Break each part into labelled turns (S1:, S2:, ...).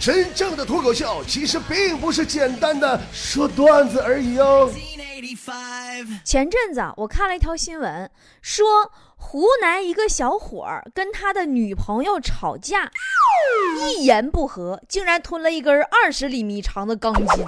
S1: 真正的脱口秀其实并不是简单的说段子而已哦。
S2: 前阵子我看了一条新闻，说湖南一个小伙儿跟他的女朋友吵架，一言不合竟然吞了一根二十厘米长的钢筋。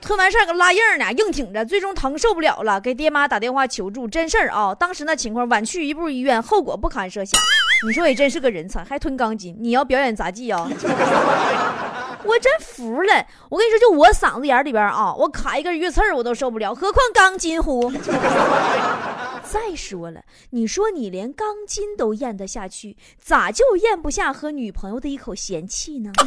S2: 吞完事儿个拉硬呢，硬挺着，最终疼受不了了，给爹妈打电话求助，真事儿啊！当时那情况，晚去一步医院，后果不堪设想。你说也真是个人才，还吞钢筋，你要表演杂技啊？我真服了！我跟你说，就我嗓子眼里边啊，我卡一根鱼刺我都受不了，何况钢筋乎？再说了，你说你连钢筋都咽得下去，咋就咽不下和女朋友的一口嫌弃呢？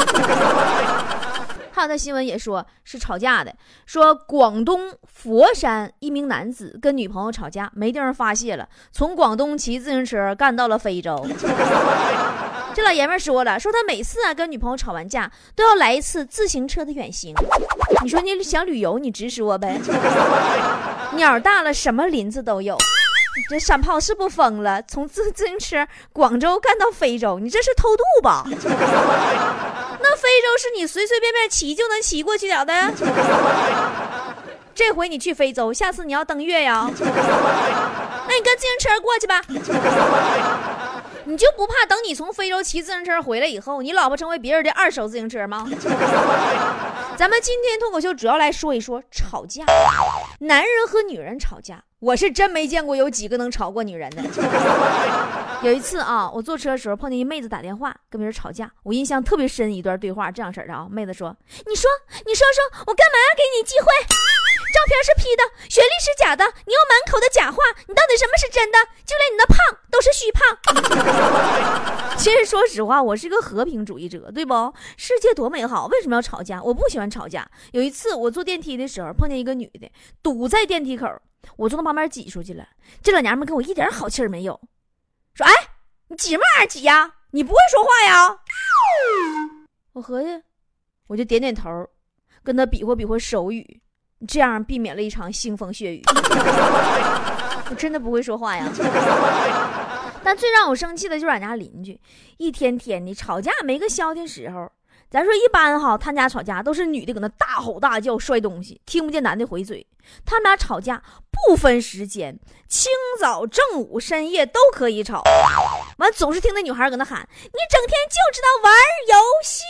S2: 还有的新闻也说是吵架的，说广东佛山一名男子跟女朋友吵架，没地方发泄了，从广东骑自行车干到了非洲。这老爷们说了，说他每次啊跟女朋友吵完架，都要来一次自行车的远行。你说你想旅游，你直说呗。鸟大了，什么林子都有。这山炮是不疯了？从自自行车广州干到非洲，你这是偷渡吧？那非洲是你随随便便骑就能骑过去了的？这回你去非洲，下次你要登月呀？那你跟自行车过去吧。你就不怕等你从非洲骑自行车回来以后，你老婆成为别人的二手自行车吗？咱们今天脱口秀主要来说一说吵架，男人和女人吵架，我是真没见过有几个能吵过女人的。有一次啊，我坐车的时候碰见一妹子打电话跟别人吵架，我印象特别深一段对话，这样式的啊，妹子说：“你说，你说说，我干嘛要给你机会？”照片是 P 的，学历是假的，你又满口的假话，你到底什么是真的？就连你那胖都是虚胖。其实说实话，我是个和平主义者，对不？世界多美好，为什么要吵架？我不喜欢吵架。有一次我坐电梯的时候，碰见一个女的堵在电梯口，我从她旁边挤出去了。这老娘们跟我一点好气儿没有，说：“哎，你挤什么玩意儿挤呀？你不会说话呀？”我合计，我就点点头，跟她比划比划手语。这样避免了一场腥风血雨。我真的不会说话呀。但最让我生气的就是俺家邻居，一天天的吵架没个消停时候。咱说一般哈，他家吵架都是女的搁那大吼大叫摔东西，听不见男的回嘴。他们俩吵架不分时间，清早、正午、深夜都可以吵。完总是听那女孩搁那喊：“你整天就知道玩游戏。”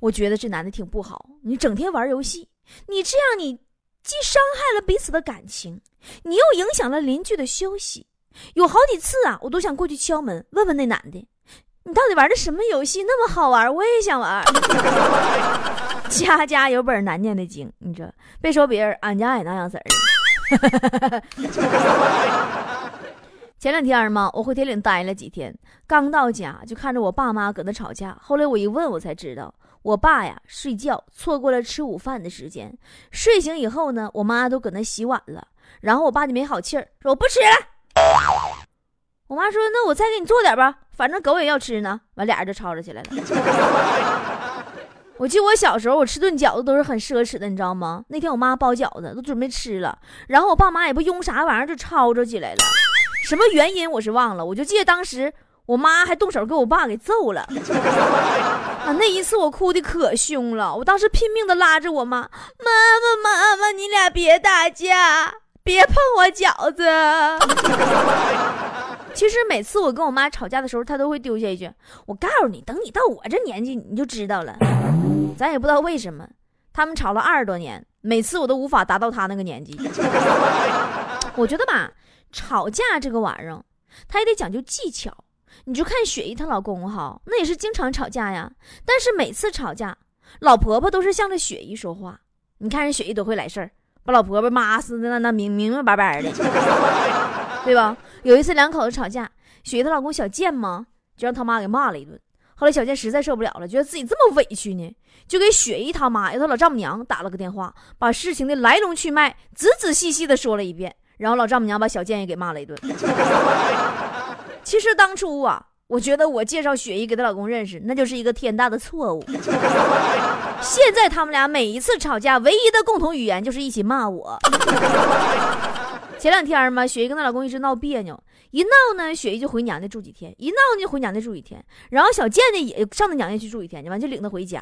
S2: 我觉得这男的挺不好，你整天玩游戏。你这样，你既伤害了彼此的感情，你又影响了邻居的休息。有好几次啊，我都想过去敲门问问那男的，你到底玩的什么游戏那么好玩？我也想玩。家家有本难念的经，你这别说别人，俺家也那样式儿。前两天嘛，我回铁岭待了几天，刚到家就看着我爸妈搁那吵架。后来我一问，我才知道。我爸呀，睡觉错过了吃午饭的时间。睡醒以后呢，我妈都搁那洗碗了。然后我爸就没好气儿，说我不吃了。我妈说：“那我再给你做点吧，反正狗也要吃呢。”完，俩人就吵吵起来了。我记得我小时候，我吃顿饺子都是很奢侈的，你知道吗？那天我妈包饺子，都准备吃了，然后我爸妈也不用啥玩意儿就吵吵起来了。什么原因我是忘了，我就记得当时。我妈还动手给我爸给揍了，啊！那一次我哭的可凶了，我当时拼命的拉着我妈，妈妈妈妈，你俩别打架，别碰我饺子。其实每次我跟我妈吵架的时候，她都会丢下一句：“我告诉你，等你到我这年纪，你就知道了。”咱也不知道为什么，他们吵了二十多年，每次我都无法达到他那个年纪。我觉得吧，吵架这个玩意儿，他也得讲究技巧。你就看雪姨她老公哈，那也是经常吵架呀。但是每次吵架，老婆婆都是向着雪姨说话。你看人雪姨多会来事儿，把老婆婆骂死的那那明明明白白的，对吧？有一次两口子吵架，雪姨她老公小贱嘛，就让他妈给骂了一顿。后来小贱实在受不了了，觉得自己这么委屈呢，就给雪姨他妈，也他老丈母娘打了个电话，把事情的来龙去脉仔仔细细的说了一遍。然后老丈母娘把小贱也给骂了一顿。其实当初啊，我觉得我介绍雪姨给她老公认识，那就是一个天大的错误。现在他们俩每一次吵架，唯一的共同语言就是一起骂我。前两天嘛，雪姨跟她老公一直闹别扭，一闹呢，雪姨就回娘家住几天，一闹呢就回娘家住几天，然后小贱呢也上她娘家去住一天，完就领她回家。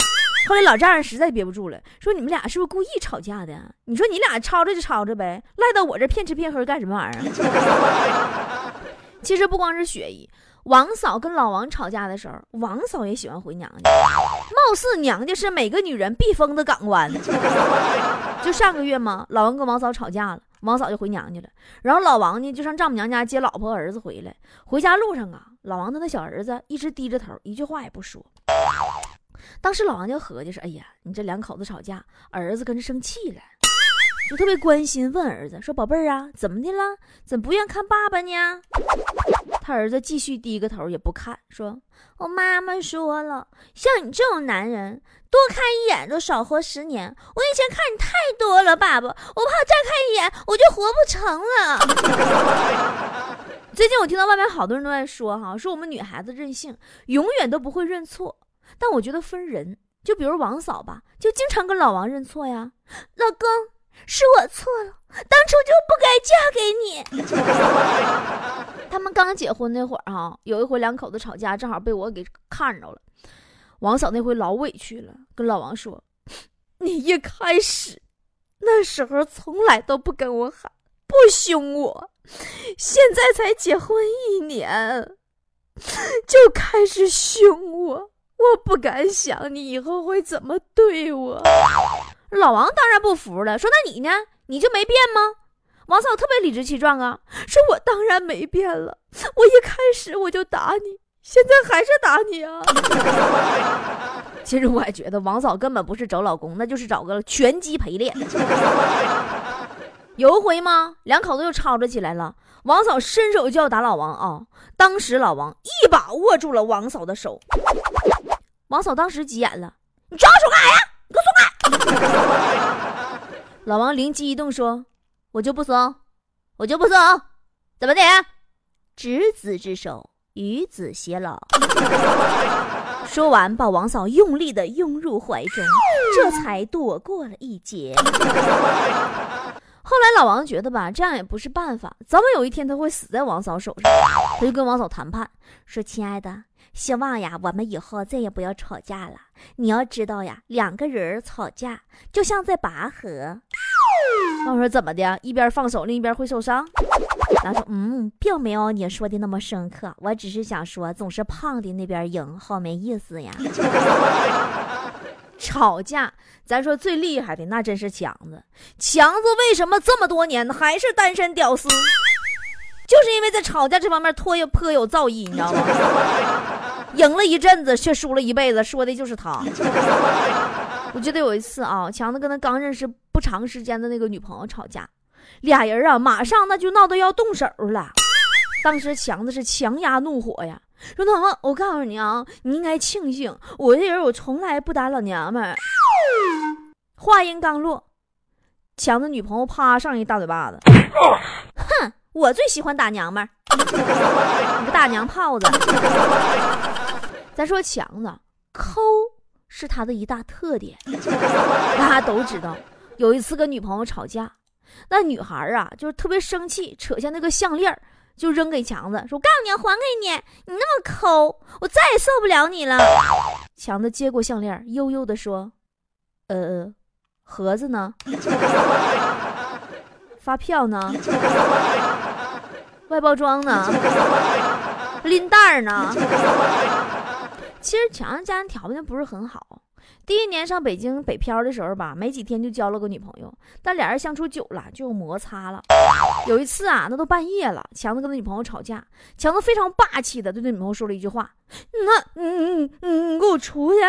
S2: 后来老丈人实在憋不住了，说你们俩是不是故意吵架的？你说你俩吵着就吵着呗，赖到我这骗吃骗喝干什么玩意儿？其实不光是雪姨。王嫂跟老王吵架的时候，王嫂也喜欢回娘家。貌似娘家是每个女人避风的港湾。就上个月嘛，老王跟王嫂吵架了，王嫂就回娘家了。然后老王呢，就上丈母娘家接老婆儿子回来。回家路上啊，老王他那小儿子一直低着头，一句话也不说。当时老王就合计说：“哎呀，你这两口子吵架，儿子跟着生气了。”就特别关心，问儿子说：“宝贝儿啊，怎么的了？怎么不愿看爸爸呢？”他儿子继续低个头，也不看，说：“我妈妈说了，像你这种男人，多看一眼都少活十年。我以前看你太多了，爸爸，我怕再看一眼我就活不成了。” 最近我听到外面好多人都在说，哈，说我们女孩子任性，永远都不会认错。但我觉得分人，就比如王嫂吧，就经常跟老王认错呀，老公。是我错了，当初就不该嫁给你。他们刚结婚那会儿哈，有一回两口子吵架，正好被我给看着了。王嫂那回老委屈了，跟老王说：“你一开始那时候从来都不跟我喊，不凶我，现在才结婚一年就开始凶我，我不敢想你以后会怎么对我。”老王当然不服了，说：“那你呢？你就没变吗？”王嫂特别理直气壮啊，说：“我当然没变了，我一开始我就打你，现在还是打你啊。”其实我也觉得王嫂根本不是找老公，那就是找个拳击陪练。有一回吗？两口子又吵吵起来了，王嫂伸手就要打老王啊，当时老王一把握住了王嫂的手，王嫂当时急眼了：“你抓我手干啥呀？”老王灵机一动说：“我就不松，我就不松，怎么的？执子之手，与子偕老。”说完，把王嫂用力的拥入怀中，这才躲过了一劫。后来老王觉得吧，这样也不是办法，早晚有一天他会死在王嫂手上，他就跟王嫂谈判，说：“亲爱的。”希望呀，我们以后再也不要吵架了。你要知道呀，两个人吵架就像在拔河。我说怎么的？一边放手，另一边会受伤？他说嗯，并没有你说的那么深刻。我只是想说，总是胖的那边赢，好没意思呀。吵架，咱说最厉害的那真是强子。强子为什么这么多年还是单身屌丝？就是因为在吵架这方面颇有颇有造诣，你知道吗？赢了一阵子，却输了一辈子，说的就是他。我记得有一次啊，强子跟他刚认识不长时间的那个女朋友吵架，俩人啊，马上那就闹得要动手了。当时强子是强压怒火呀，说：“那么我告诉你啊，你应该庆幸我这人，我从来不打老娘们。”话音刚落，强子女朋友啪上一大嘴巴子，哼。我最喜欢打娘们儿，你个大娘炮子！咱说强子抠是他的一大特点，大家都知道。有一次跟女朋友吵架，那女孩啊就是特别生气，扯下那个项链就扔给强子，说：“我告诉你，还给你！你那么抠，我再也受不了你了。”强子接过项链，悠悠的说：“呃，盒子呢？发票呢？”外包装呢，拎袋儿呢。其实强子家人条件不是很好。第一年上北京北漂的时候吧，没几天就交了个女朋友，但俩人相处久了就有摩擦了。有一次啊，那都半夜了，强子跟他女朋友吵架，强子非常霸气的对他女朋友说了一句话：“那，嗯嗯嗯，你给我出去。”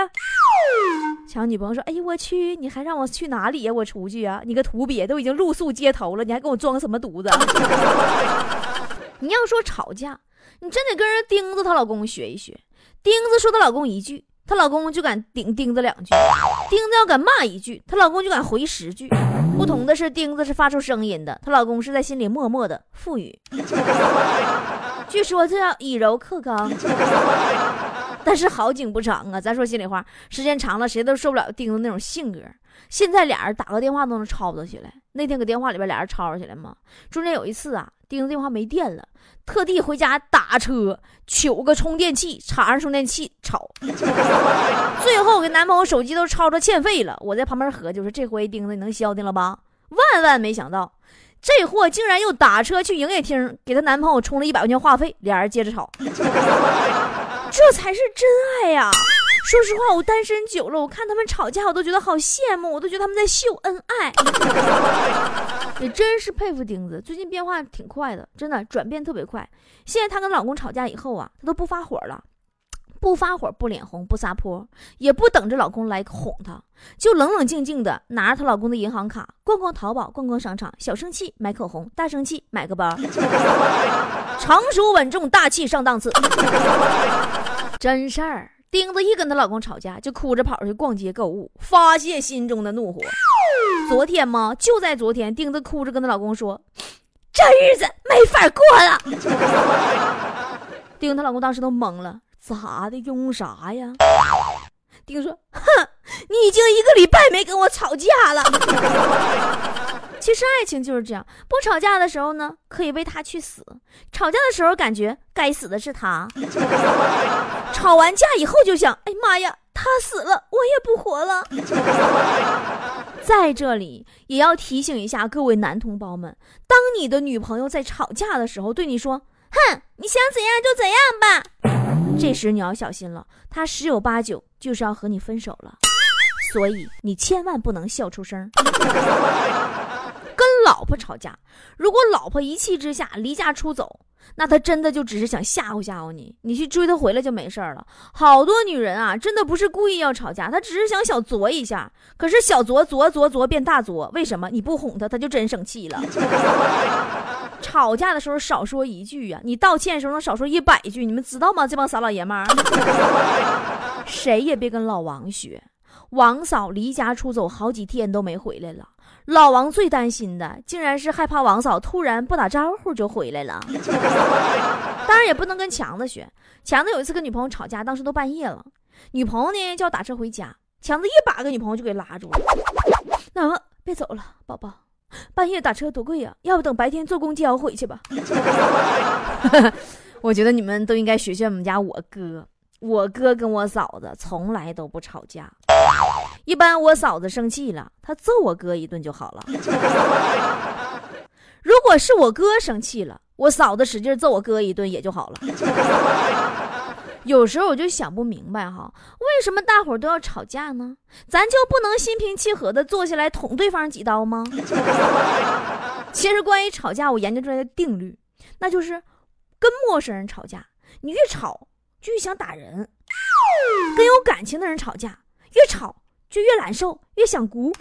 S2: 强女朋友说：“哎呦我去，你还让我去哪里呀？我出去啊？你个土鳖，都已经露宿街头了，你还给我装什么犊子？” 你要说吵架，你真得跟人钉子她老公学一学。钉子说她老公一句，她老公就敢顶钉子两句；钉子要敢骂一句，她老公就敢回十句。不同的是，钉子是发出声音的，她老公是在心里默默的赋予。据说这叫以柔克刚。但是好景不长啊，咱说心里话，时间长了谁都受不了钉子那种性格。现在俩人打个电话都能吵吵起来。那天搁电话里边俩人吵吵起来嘛。中间有一次啊，钉子电话没电了，特地回家打车取个充电器，插上充电器吵。最后给男朋友手机都吵着欠费了。我在旁边合计说，这回钉子你能消停了吧？万万没想到，这货竟然又打车去营业厅给她男朋友充了一百块钱话费，俩人接着吵。这才是真爱呀！说实话，我单身久了，我看他们吵架，我都觉得好羡慕，我都觉得他们在秀恩爱。也真是佩服钉子，最近变化挺快的，真的转变特别快。现在她跟老公吵架以后啊，她都不发火了，不发火，不脸红，不撒泼，也不等着老公来哄她，就冷冷静静的拿着她老公的银行卡逛逛淘宝，逛逛商场，小生气买口红，大生气买个包，成熟稳重，大气上档次，真事儿。钉子一跟她老公吵架，就哭着跑去逛街购物，发泄心中的怒火。昨天吗？就在昨天，钉子哭着跟她老公说：“这日子没法过了。”钉她老公当时都懵了，咋的？用啥呀？丁说：“哼，你已经一个礼拜没跟我吵架了。”其实爱情就是这样，不吵架的时候呢，可以为他去死；吵架的时候，感觉该死的是他。吵完架以后就想：哎妈呀，他死了，我也不活了。在这里也要提醒一下各位男同胞们：当你的女朋友在吵架的时候对你说“哼，你想怎样就怎样吧”，这时你要小心了，他十有八九就是要和你分手了。所以你千万不能笑出声。跟老婆吵架，如果老婆一气之下离家出走，那他真的就只是想吓唬吓唬你，你去追她回来就没事了。好多女人啊，真的不是故意要吵架，她只是想小作一下。可是小作作作作变大作，为什么？你不哄她，她就真生气了。吵架的时候少说一句呀，你道歉的时候能少说一百句，你们知道吗？这帮傻老爷们儿，谁也别跟老王学。王嫂离家出走好几天都没回来了。老王最担心的，竟然是害怕王嫂突然不打招呼就回来了。当然也不能跟强子学，强子有一次跟女朋友吵架，当时都半夜了，女朋友呢就要打车回家，强子一把给女朋友就给拉住了。那别走了，宝宝，半夜打车多贵呀，要不等白天坐公交回去吧。我觉得你们都应该学学我们家我哥，我哥跟我嫂子从来都不吵架。一般我嫂子生气了，他揍我哥一顿就好了。如果是我哥生气了，我嫂子使劲揍我哥一顿也就好了。有时候我就想不明白哈，为什么大伙都要吵架呢？咱就不能心平气和的坐下来捅对方几刀吗？其实关于吵架，我研究出来的定律，那就是跟陌生人吵架，你越吵就越想打人；跟有感情的人吵架，越吵。就越难受，越想哭。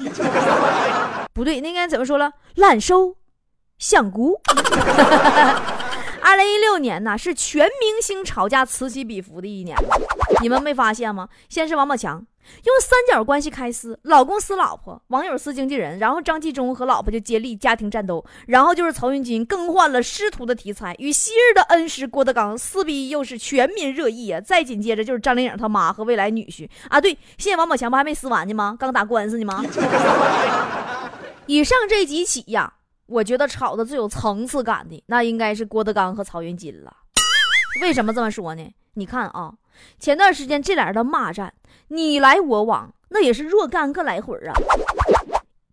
S2: 不对，那应该怎么说了？懒收，想哭。二零一六年呢，是全明星吵架此起彼伏的一年。你们没发现吗？先是王宝强。用三角关系开撕，老公撕老婆，网友撕经纪人，然后张纪中和老婆就接力家庭战斗，然后就是曹云金更换了师徒的题材，与昔日的恩师郭德纲撕逼又是全民热议啊！再紧接着就是张靓颖他妈和未来女婿啊，对，现在王宝强不还没撕完呢吗？刚打官司呢吗？以上这几起呀，我觉得吵的最有层次感的，那应该是郭德纲和曹云金了。为什么这么说呢？你看啊，前段时间这俩人的骂战。你来我往，那也是若干个来回啊！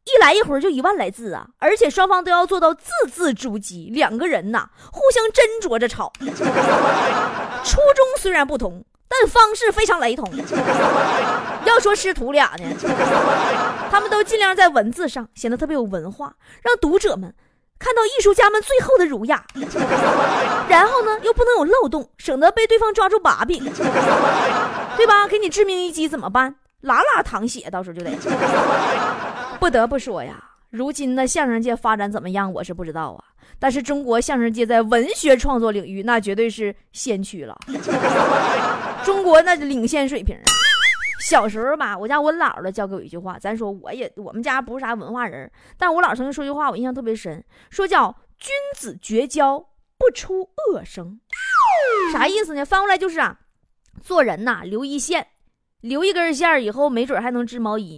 S2: 一来一会儿就一万来字啊！而且双方都要做到字字珠玑，两个人呐互相斟酌着吵。初衷虽然不同，但方式非常雷同。要说师徒俩呢，他们都尽量在文字上显得特别有文化，让读者们看到艺术家们最后的儒雅。然后呢，又不能有漏洞，省得被对方抓住把柄。对吧？给你致命一击怎么办？拉拉淌血，到时候就得。不得不说呀，如今的相声界发展怎么样，我是不知道啊。但是中国相声界在文学创作领域，那绝对是先驱了。中国那领先水平啊！小时候吧，我家我姥姥教给我一句话，咱说我也我们家不是啥文化人，但我姥曾经说句话，我印象特别深，说叫“君子绝交不出恶声”，啥意思呢？翻过来就是啊。做人呐，留一线，留一根线以后没准还能织毛衣，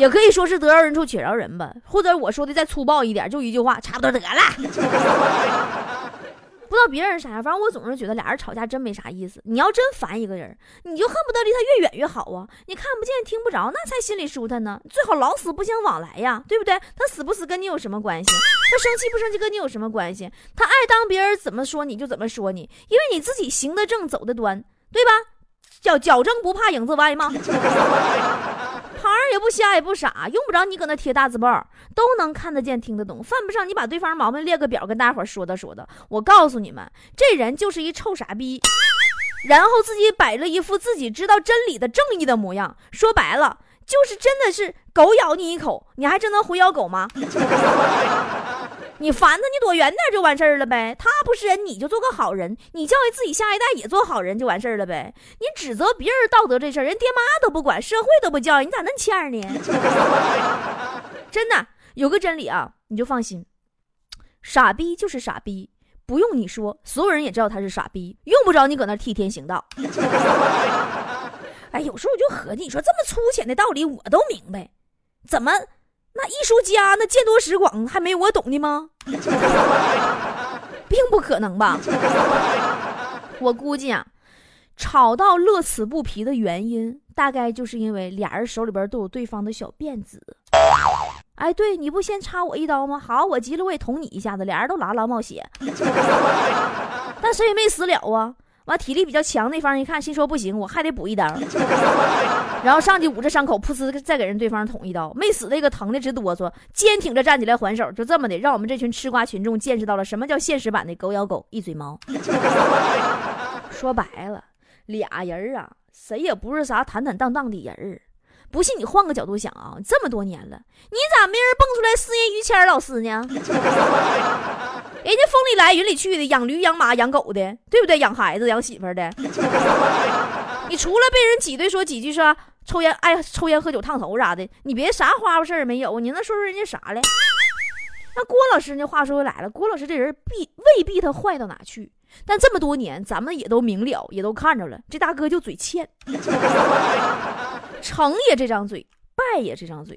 S2: 也可以说是得饶人处且饶人吧。或者我说的再粗暴一点，就一句话，差不多得了。不知道别人啥样，反正我总是觉得俩人吵架真没啥意思。你要真烦一个人，你就恨不得离他越远越好啊！你看不见听不着，那才心里舒坦呢。最好老死不相往来呀，对不对？他死不死跟你有什么关系？他生气不生气跟你有什么关系？他爱当别人怎么说你就怎么说你，因为你自己行得正走得端，对吧？脚脚正不怕影子歪吗？也不瞎也不傻，用不着你搁那贴大字报，都能看得见听得懂。犯不上你把对方毛病列个表跟大伙说道说道。我告诉你们，这人就是一臭傻逼，然后自己摆着一副自己知道真理的正义的模样。说白了，就是真的是狗咬你一口，你还真能回咬狗吗？你烦他，你躲远点就完事儿了呗。他不是人，你就做个好人。你教育自己下一代也做好人就完事儿了呗。你指责别人道德这事儿，人爹妈都不管，社会都不教育，你咋那欠呢？真的有个真理啊，你就放心，傻逼就是傻逼，不用你说，所有人也知道他是傻逼，用不着你搁那替天行道。哎，有时候我就合计，你说这么粗浅的道理我都明白，怎么？那艺术家那见多识广，还没我懂的吗？并不可能吧？我估计啊，吵到乐此不疲的原因，大概就是因为俩人手里边都有对方的小辫子。哎，对，你不先插我一刀吗？好，我急了我也捅你一下子，俩人都拉拉冒血，但谁也没死了啊。完，体力比较强那方一看，心说不行，我 还得补一刀，然后上去捂着伤口，噗呲再给人对方捅一刀，没死那个疼的直哆嗦，坚挺着站起来还手，就这么的，让我们这群吃瓜群众见识到了什么叫现实版的狗咬狗一嘴毛。说白了，俩人啊，谁也不是啥坦坦荡荡的人不信你换个角度想啊，这么多年了，你咋没人蹦出来四爷于谦老师呢？人家风里来雨里去的，养驴养马养狗的，对不对？养孩子养媳妇的，你除了被人挤兑说几句说抽烟爱抽烟喝酒烫头啥的，你别啥花花事儿没有，你能说出人家啥来？那郭老师那话说回来了，郭老师这人必未必他坏到哪去，但这么多年咱们也都明了，也都看着了，这大哥就嘴欠，成也这张嘴。败也这张嘴，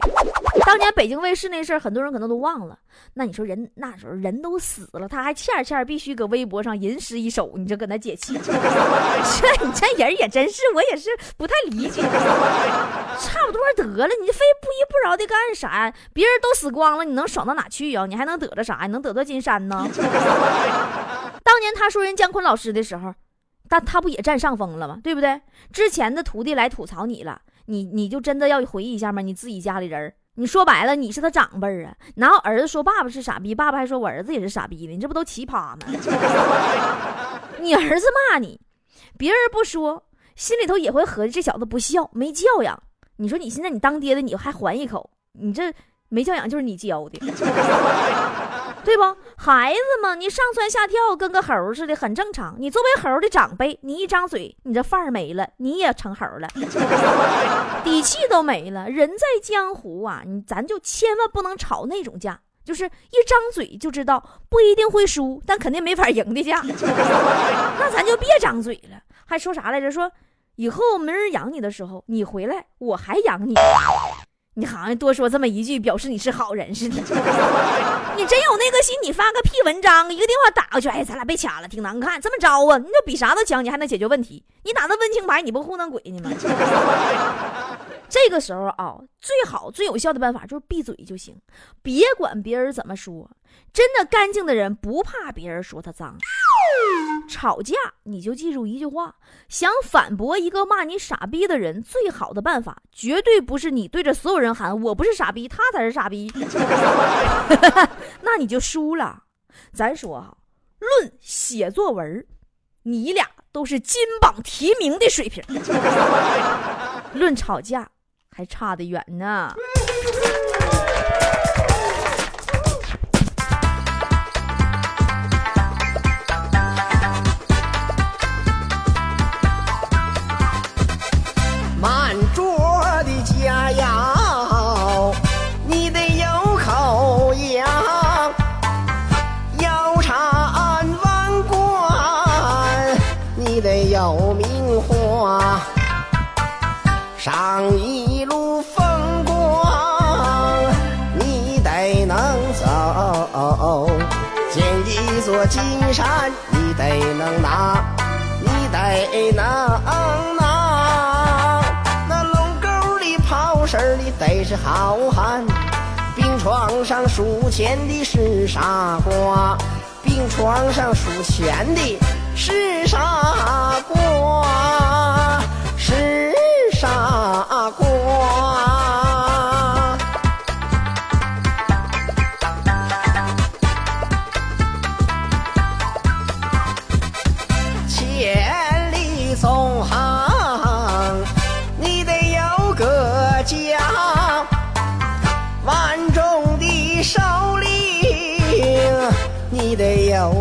S2: 当年北京卫视那事儿，很多人可能都忘了。那你说人那时候人都死了，他还欠欠必须搁微博上吟诗一首，你就搁那解气。这你这人也真是，我也是不太理解。差不多得了，你非不依不饶的干啥？别人都死光了，你能爽到哪去呀？你还能得着啥？你能得到金山呢？当年他说人姜昆老师的时候，但他不也占上风了吗？对不对？之前的徒弟来吐槽你了。你你就真的要回忆一下吗？你自己家里人你说白了，你是他长辈儿啊，哪有儿子说爸爸是傻逼，爸爸还说我儿子也是傻逼的？你这不都奇葩吗？你儿子骂你，别人不说，心里头也会合计这小子不孝，没教养。你说你现在你当爹的，你还还一口，你这没教养就是你教的。对不，孩子嘛，你上蹿下跳，跟个猴似的，很正常。你作为猴的长辈，你一张嘴，你这范儿没了，你也成猴了，底气都没了。人在江湖啊，你咱就千万不能吵那种架，就是一张嘴就知道不一定会输，但肯定没法赢的架。那咱就别张嘴了，还说啥来着？说以后没人养你的时候，你回来我还养你。你好像多说这么一句，表示你是好人似的。你真有那个心，你发个屁文章，一个电话打过去，哎，咱俩被掐了，挺难看。这么着啊？你这比啥都强，你还能解决问题？你打那温情牌，你不糊弄鬼呢吗？这个时候啊，最好最有效的办法就是闭嘴就行，别管别人怎么说。真的干净的人不怕别人说他脏。吵架你就记住一句话：想反驳一个骂你傻逼的人，最好的办法绝对不是你对着所有人喊“我不是傻逼，他才是傻逼”，那你就输了。咱说哈，论写作文，你俩都是金榜题名的水平；论吵架，还差得远呢。
S3: 山，你得能拿，你得能拿。那龙沟里跑事儿的得是好汉，病床上数钱的是傻瓜，病床上数钱的是傻瓜，是傻瓜。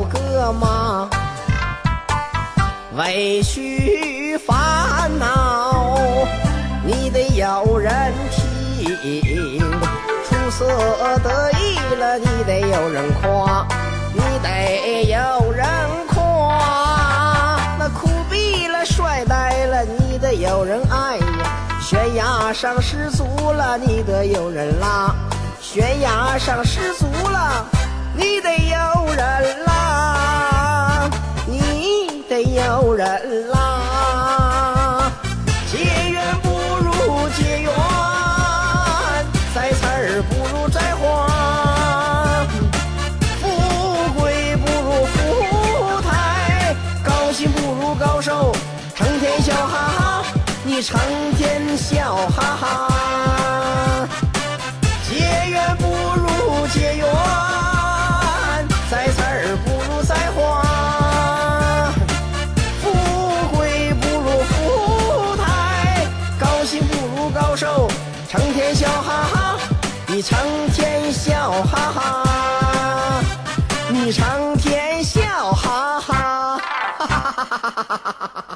S3: 个妈。委屈烦恼，你得有人听；出色得意了，你得有人夸，你得有人夸。那酷毙了，帅呆了，你得有人爱呀；悬崖上失足了，你得有人拉；悬崖上失足了，你得有人拉，得有人拉。ha ha ha ha